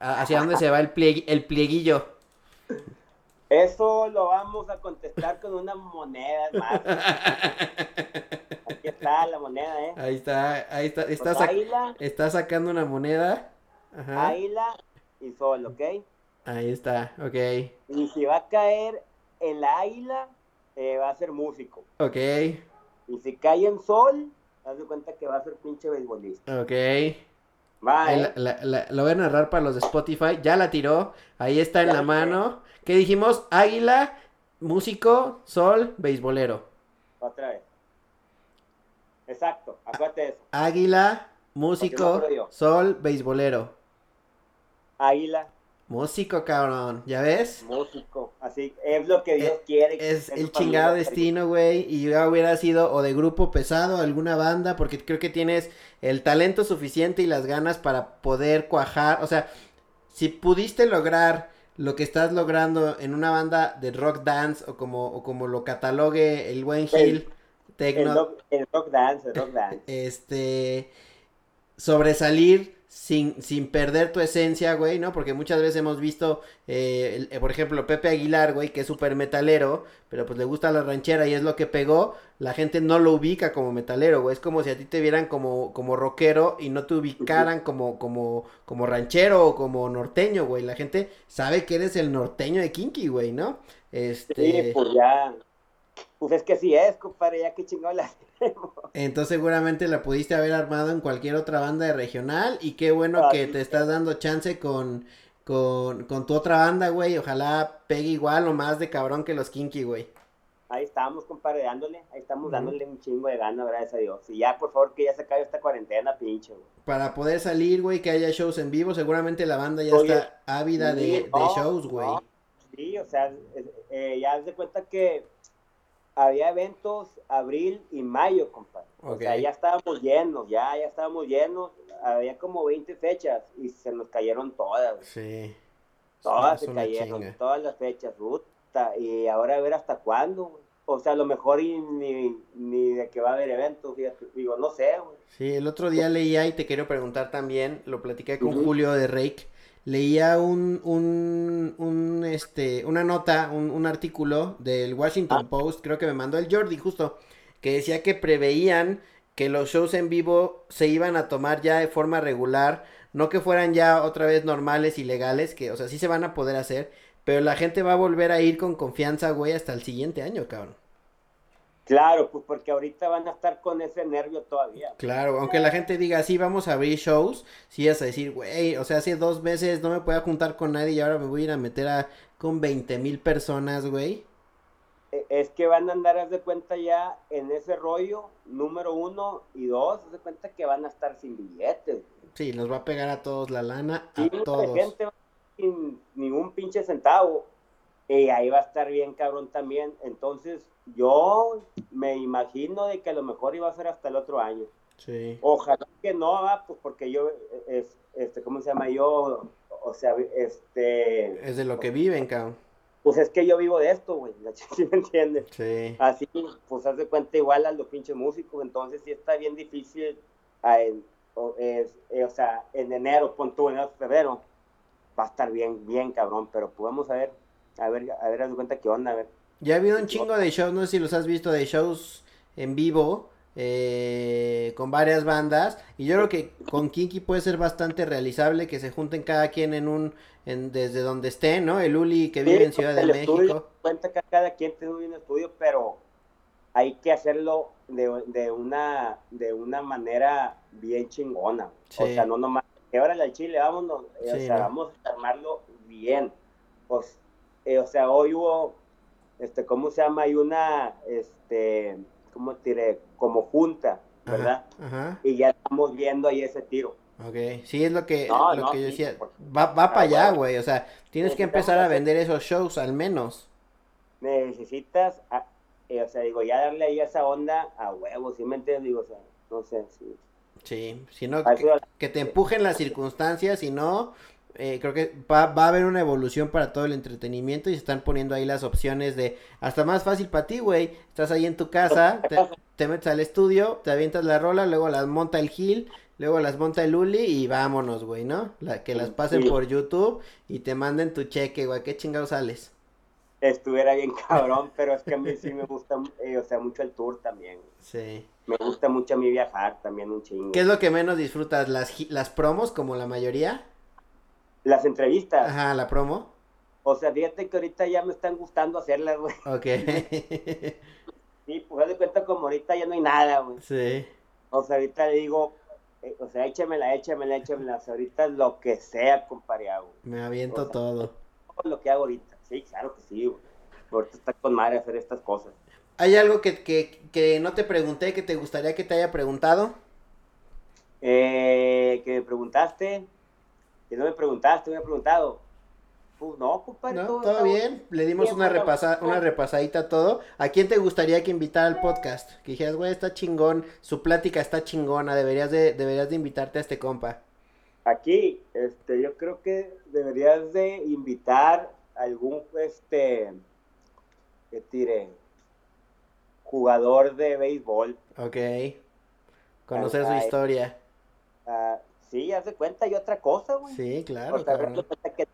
Speaker 2: ¿A- ¿hacia dónde se va el, el plieguillo?
Speaker 3: Eso lo vamos a contestar con una moneda más. Aquí está la moneda, ¿eh?
Speaker 2: Ahí está, ahí está, está,
Speaker 3: Pues
Speaker 2: sac- está sacando una moneda. Ajá.
Speaker 3: águila y sol, ¿ok?
Speaker 2: Ahí está, ok.
Speaker 3: Y si va a caer en la águila, eh, va a ser músico.
Speaker 2: Ok,
Speaker 3: Y si cae en sol, haz de cuenta que va a ser pinche beisbolista.
Speaker 2: ok.
Speaker 3: Va, ¿eh?
Speaker 2: la, la- la- la voy a narrar para los de Spotify. Ya la tiró. Ahí está en
Speaker 3: Ya
Speaker 2: la mano. ¿Qué dijimos? Águila, músico, sol, beisbolero.
Speaker 3: Otra vez. Exacto, acuérdate de eso.
Speaker 2: Águila, músico, sol, beisbolero.
Speaker 3: Águila,
Speaker 2: Músico, cabrón. ¿Ya ves?
Speaker 3: músico. Así es lo que Dios quiere. que
Speaker 2: Es
Speaker 3: esté
Speaker 2: el
Speaker 3: tu familia
Speaker 2: chingado destino, güey. Y yo hubiera sido o de grupo pesado, alguna banda, porque creo que tienes el talento suficiente y las ganas para poder cuajar. O sea, si pudiste lograr lo que estás logrando en una banda de rock dance o como, o como lo catalogue el buen
Speaker 3: El-
Speaker 2: Gil,
Speaker 3: El rock, el rock dance, el rock dance.
Speaker 2: este sobresalir sin, sin perder tu esencia, güey, ¿no? Porque muchas veces hemos visto, eh, el- eh, por ejemplo, Pepe Aguilar, güey, que es súper metalero, pero pues le gusta la ranchera y es lo que pegó, la gente no lo ubica como metalero, güey, es como si a ti te vieran como, como rockero y no te ubicaran como, como, como ranchero o como norteño, güey, la gente sabe que eres el norteño de Kinky, güey, ¿no? Este...
Speaker 3: Sí, pues ya. Pues es que sí es, compadre, ya que chingón la
Speaker 2: Entonces seguramente la pudiste haber armado en cualquier otra banda de regional y qué bueno que te estás dando chance con, con, con tu otra banda, güey. Ojalá pegue igual o más de cabrón que los Kinky, güey.
Speaker 3: Ahí estamos, compadre, dándole. Ahí estamos dándole un chingo de ganas, gracias a Dios. Y ya, por favor, que ya se acabe esta cuarentena, pinche, güey.
Speaker 2: Para poder salir, güey, que haya shows en vivo, seguramente la banda ya
Speaker 3: Oye,
Speaker 2: está ávida de,
Speaker 3: Sí,
Speaker 2: de
Speaker 3: no,
Speaker 2: shows, güey.
Speaker 3: Sí, o sea, eh, ya haz de cuenta que había eventos abril y mayo, compadre. O sea, ya estábamos llenos, ya, ya estábamos llenos. Había como 20 fechas y se nos cayeron todas, güey.
Speaker 2: Sí.
Speaker 3: Todas se cayeron,
Speaker 2: chinga.
Speaker 3: todas las fechas, puta. Y ahora a ver hasta cuándo, güey. O sea, a lo mejor y ni, ni de que va a haber eventos, fíjate. Digo, no sé, güey.
Speaker 2: Sí, el otro día leía y te quiero preguntar también, lo platiqué con. Julio de Rake, leía un, un, un, este, una nota, un, un artículo del Washington
Speaker 3: Ah.
Speaker 2: Post, creo que me mandó el Jordi justo, que decía que preveían que los shows en vivo se iban a tomar ya de forma regular, no que fueran ya otra vez normales y legales, que, o sea, sí se van a poder hacer, pero la gente va a volver a ir con confianza, güey, hasta el siguiente año, cabrón.
Speaker 3: Claro, pues porque ahorita van a estar con ese nervio todavía.
Speaker 2: Claro, aunque la gente diga, sí, vamos a abrir shows, sí vas a decir, güey, o sea, hace dos meses no me podía juntar con nadie y ahora me voy a ir a meter a, con 20 mil personas, güey.
Speaker 3: Eh, Es que van a andar, haz de cuenta ya en ese rollo, número uno y dos, haz de cuenta que van a estar sin billetes.
Speaker 2: Sí, nos va a pegar a todos la lana, a todos.
Speaker 3: gente va sin ningún pinche centavo. Y ahí va a estar bien cabrón también. Entonces, yo me imagino de que a lo mejor iba a ser hasta el otro año.
Speaker 2: Sí,
Speaker 3: Ojalá que no, va, pues porque yo, es, este, ¿cómo se llama? Yo, o sea, este,
Speaker 2: es de lo que viven, cabrón.
Speaker 3: pues es que yo vivo de esto, güey, ¿sí me entiendes?
Speaker 2: Sí,
Speaker 3: Así, pues haz de cuenta igual a los pinches músicos, entonces sí está bien difícil, a en- o, es- eh, o sea, en enero, pon tú, en enero, febrero, va a estar bien, bien cabrón, pero pues vamos a ver, a ver, a ver, haz cuenta qué onda, a ver.
Speaker 2: ya ha habido un chingo de shows, no sé si los has visto, de shows en vivo, eh, con varias bandas, y yo creo que con Kinky puede ser bastante realizable que se junten cada quien en un, en, desde donde estén, ¿no? El Uli que vive en Ciudad de
Speaker 3: el estudio,
Speaker 2: México.
Speaker 3: cuenta que cada quien tiene un estudio, pero hay que hacerlo de, de una de una manera bien chingona. O
Speaker 2: Sí.
Speaker 3: sea, no nomás, que órale al chile, vámonos, eh,
Speaker 2: Sí,
Speaker 3: o sea,
Speaker 2: no.
Speaker 3: vamos a armarlo bien. Pues, eh, o sea, hoy hubo, este, ¿cómo se llama? Hay una, este, ¿cómo te diré? Como junta, ¿verdad?
Speaker 2: Ajá, ajá.
Speaker 3: Y ya estamos viendo ahí ese tiro.
Speaker 2: Ok, sí es lo que,
Speaker 3: No,
Speaker 2: lo
Speaker 3: no,
Speaker 2: que yo decía. Va, va para
Speaker 3: Ah,
Speaker 2: allá, güey. O sea, tienes que empezar a vender esos shows al menos.
Speaker 3: necesitas, a- eh, o sea, digo, ya darle ahí esa onda a huevos, ¿sí me entiendes? Digo, o sea, no sé, sí.
Speaker 2: Sí, si no,
Speaker 3: Para
Speaker 2: que, que te empujen las circunstancias, si no, eh, creo que va, va a haber una evolución para todo el entretenimiento y se están poniendo ahí las opciones de hasta más fácil para ti, güey. Estás ahí en tu casa, te, te metes al estudio, te avientas la rola, luego las monta el Gil, luego las monta el Uli y vámonos, güey, ¿no? La, que las pasen
Speaker 3: Sí.
Speaker 2: por YouTube y te manden tu cheque, güey. ¿Qué chingados sales?
Speaker 3: estuviera bien cabrón, pero es que a mí sí me gusta, eh, o sea, mucho el tour también.
Speaker 2: Sí.
Speaker 3: Me gusta mucho a mí viajar también un chingo.
Speaker 2: ¿Qué es lo que menos disfrutas? ¿Las, las promos como la mayoría?
Speaker 3: Las entrevistas.
Speaker 2: Ajá, la promo.
Speaker 3: O sea, fíjate que ahorita ya me están gustando hacerlas, güey.
Speaker 2: Ok.
Speaker 3: Sí, pues haz de cuenta como ahorita ya no hay nada, güey.
Speaker 2: sí.
Speaker 3: O sea, ahorita le digo, eh, o sea, échamela, échamela, échamela. O sea, ahorita lo que sea, compadre, hago.
Speaker 2: Me aviento todo.
Speaker 3: Todo lo que hago ahorita. Sí, claro que sí, güey. Ahorita está con madre hacer estas cosas.
Speaker 2: ¿Hay algo que, que, que no te pregunté que te gustaría que te haya preguntado?
Speaker 3: Eh, que me preguntaste, que no me preguntaste, me he preguntado. Pues no, compadre.
Speaker 2: ¿No?
Speaker 3: todo
Speaker 2: ¿Todo bien? Le dimos
Speaker 3: bien,
Speaker 2: una, repasa, una repasadita a todo. ¿A quién te gustaría que invitara al podcast? Que dijeras, güey, está chingón, su plática está chingona, deberías de, deberías de invitarte a este compa.
Speaker 3: Aquí, este, yo creo que deberías de invitar a algún, este, que tire, jugador de béisbol.
Speaker 2: Ok. Conocer su historia.
Speaker 3: Ah, sí, haz de cuenta y otra cosa, güey.
Speaker 2: Sí, claro,
Speaker 3: o sea, que,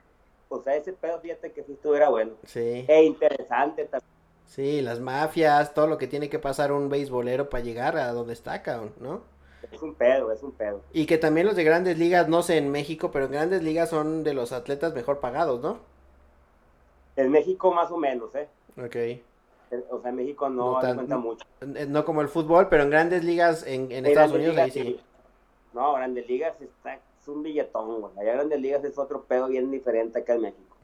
Speaker 3: o sea, ese pedo, fíjate que sí estuviera bueno.
Speaker 2: Sí,
Speaker 3: E interesante también.
Speaker 2: sí, las mafias, todo lo que tiene que pasar un beisbolero para llegar a donde está, cabrón, ¿no?
Speaker 3: Es un pedo, es un pedo.
Speaker 2: Y que también los de grandes ligas, no sé en México, pero en grandes ligas son de los atletas mejor pagados, ¿no?
Speaker 3: En México más o menos, ¿eh?
Speaker 2: Ok.
Speaker 3: O sea, en México no,
Speaker 2: No tan-
Speaker 3: cuenta mucho.
Speaker 2: No como el fútbol, pero en grandes ligas en, Estados Unidos ahí sí.
Speaker 3: No, Grandes Ligas está, es un billetón, güey. Allá Grandes Ligas es otro pedo bien diferente acá en México.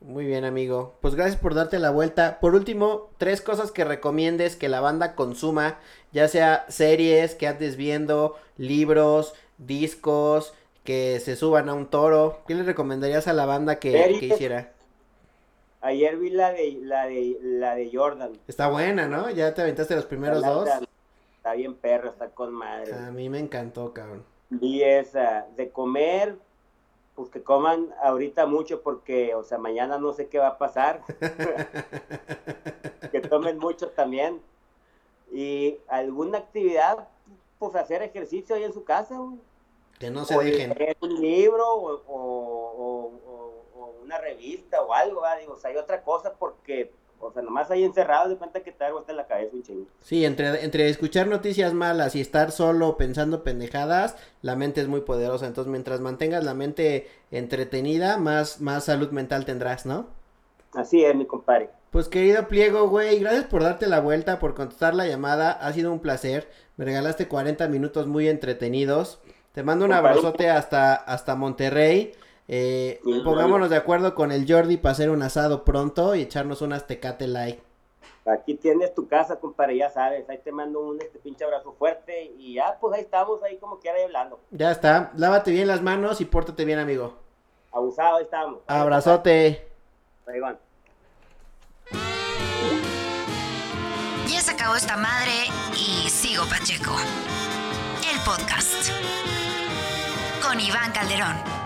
Speaker 2: Muy bien, amigo. Pues gracias por darte la vuelta. Por último, tres cosas que recomiendes que la banda consuma, ya sea series que andes viendo, libros, discos, que se suban a un toro. ¿Qué le recomendarías a la banda que, hiciera?
Speaker 3: Ayer vi la de la de la de Jordan.
Speaker 2: Está buena, ¿no? Ya te aventaste los primeros
Speaker 3: La-
Speaker 2: dos.
Speaker 3: la- Está bien perro, está con madre.
Speaker 2: A mí me encantó, cabrón.
Speaker 3: Vi esa de comer, pues que coman ahorita mucho porque, o sea, mañana no sé qué va a pasar. que tomen mucho también. Y alguna actividad, pues hacer ejercicio ahí en su casa, güey.
Speaker 2: Que no se
Speaker 3: o
Speaker 2: dejen.
Speaker 3: un libro o, o- o- o- o una revista o algo, ¿verdad? Digo, o sea, hay otra cosa porque, o sea, nomás ahí encerrado de cuenta que te da vuelta en la cabeza un chingo.
Speaker 2: Sí, entre, entre escuchar noticias malas y estar solo pensando pendejadas, la mente es muy poderosa. Entonces, mientras mantengas la mente entretenida, más, más salud mental tendrás, ¿no?
Speaker 3: Así es, mi compadre.
Speaker 2: Pues querido Pliego, güey, gracias por darte la vuelta, por contestar la llamada. Ha sido un placer. Me regalaste 40 minutos muy entretenidos. Te mando un
Speaker 3: Compadre.
Speaker 2: abrazote hasta, hasta Monterrey. Eh, pongámonos de acuerdo con el Jordi para hacer un asado pronto y echarnos unas tecate like.
Speaker 3: Aquí tienes tu casa, compadre, ya sabes. Ahí te mando un este pinche abrazo fuerte y ya, pues ahí estamos, ahí como quiera hablando.
Speaker 2: Ya está. Lávate bien las manos y pórtate bien, amigo.
Speaker 3: Abusado, ahí estamos.
Speaker 2: Abrazote.
Speaker 3: Ahí van.
Speaker 1: Ya se acabó esta madre y sigo Pacheco. El podcast. Con Iván Calderón.